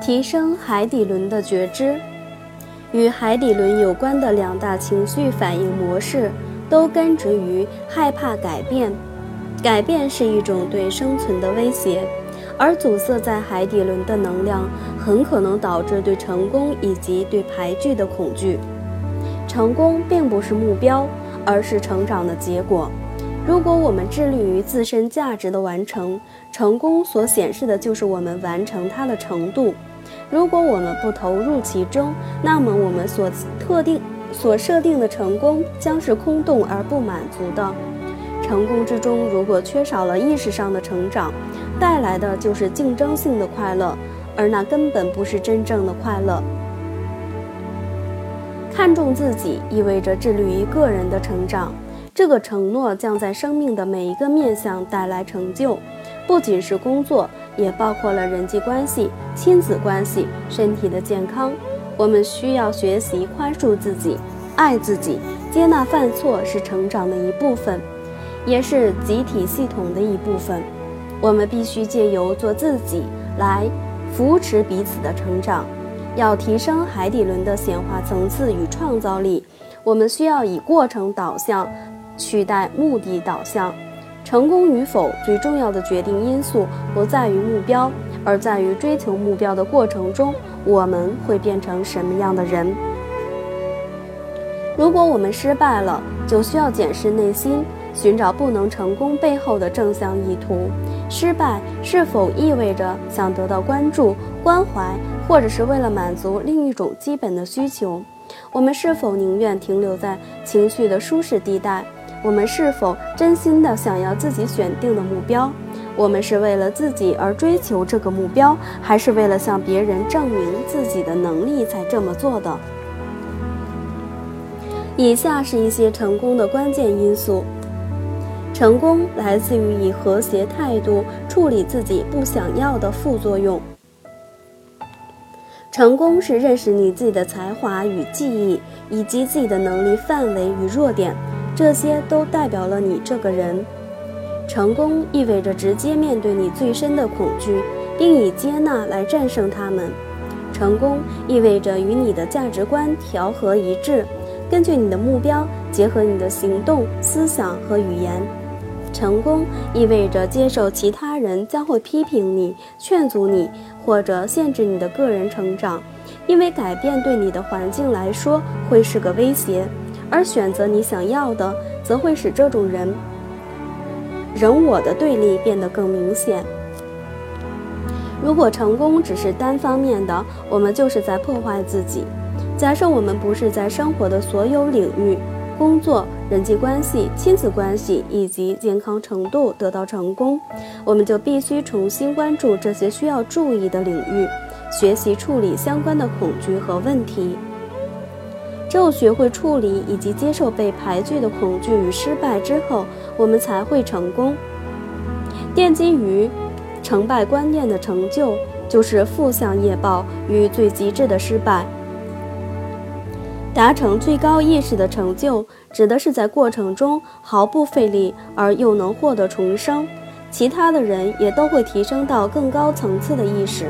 提升海底轮的觉知，与海底轮有关的两大情绪反应模式，都根植于害怕改变。改变是一种对生存的威胁，而阻塞在海底轮的能量，很可能导致对成功以及对排拒的恐惧。成功并不是目标，而是成长的结果。如果我们致力于自身价值的完成，成功所显示的就是我们完成它的程度；如果我们不投入其中，那么我们所特定、所设定的成功将是空洞而不满足的。成功之中，如果缺少了意识上的成长，带来的就是竞争性的快乐，而那根本不是真正的快乐。看重自己，意味着致力于个人的成长。这个承诺将在生命的每一个面向带来成就，不仅是工作，也包括了人际关系、亲子关系、身体的健康。我们需要学习宽恕自己，爱自己，接纳犯错是成长的一部分，也是集体系统的一部分。我们必须借由做自己来扶持彼此的成长。要提升海底轮的显化层次与创造力，我们需要以过程导向。取代目的导向，成功与否最重要的决定因素不在于目标，而在于追求目标的过程中，我们会变成什么样的人。如果我们失败了，就需要检视内心，寻找不能成功背后的正向意图。失败是否意味着想得到关注、关怀，或者是为了满足另一种基本的需求？我们是否宁愿停留在情绪的舒适地带？我们是否真心的想要自己选定的目标？我们是为了自己而追求这个目标，还是为了向别人证明自己的能力才这么做的？以下是一些成功的关键因素：成功来自于以和谐态度处理自己不想要的副作用；成功是认识你自己的才华与技艺，以及自己的能力范围与弱点。这些都代表了你这个人。成功意味着直接面对你最深的恐惧，并以接纳来战胜他们。成功意味着与你的价值观调和一致，根据你的目标结合你的行动、思想和语言。成功意味着接受其他人将会批评你、劝阻你或者限制你的个人成长，因为改变对你的环境来说会是个威胁。而选择你想要的，则会使这种人人我的对立变得更明显。如果成功只是单方面的，我们就是在破坏自己。假设我们不是在生活的所有领域——工作、人际关系、亲子关系以及健康程度得到成功，我们就必须重新关注这些需要注意的领域，学习处理相关的恐惧和问题。只有学会处理以及接受被排拒的恐惧与失败之后，我们才会成功。奠基于成败观念的成就，就是负向业报与最极致的失败。达成最高意识的成就，指的是在过程中毫不费力而又能获得重生。其他的人也都会提升到更高层次的意识。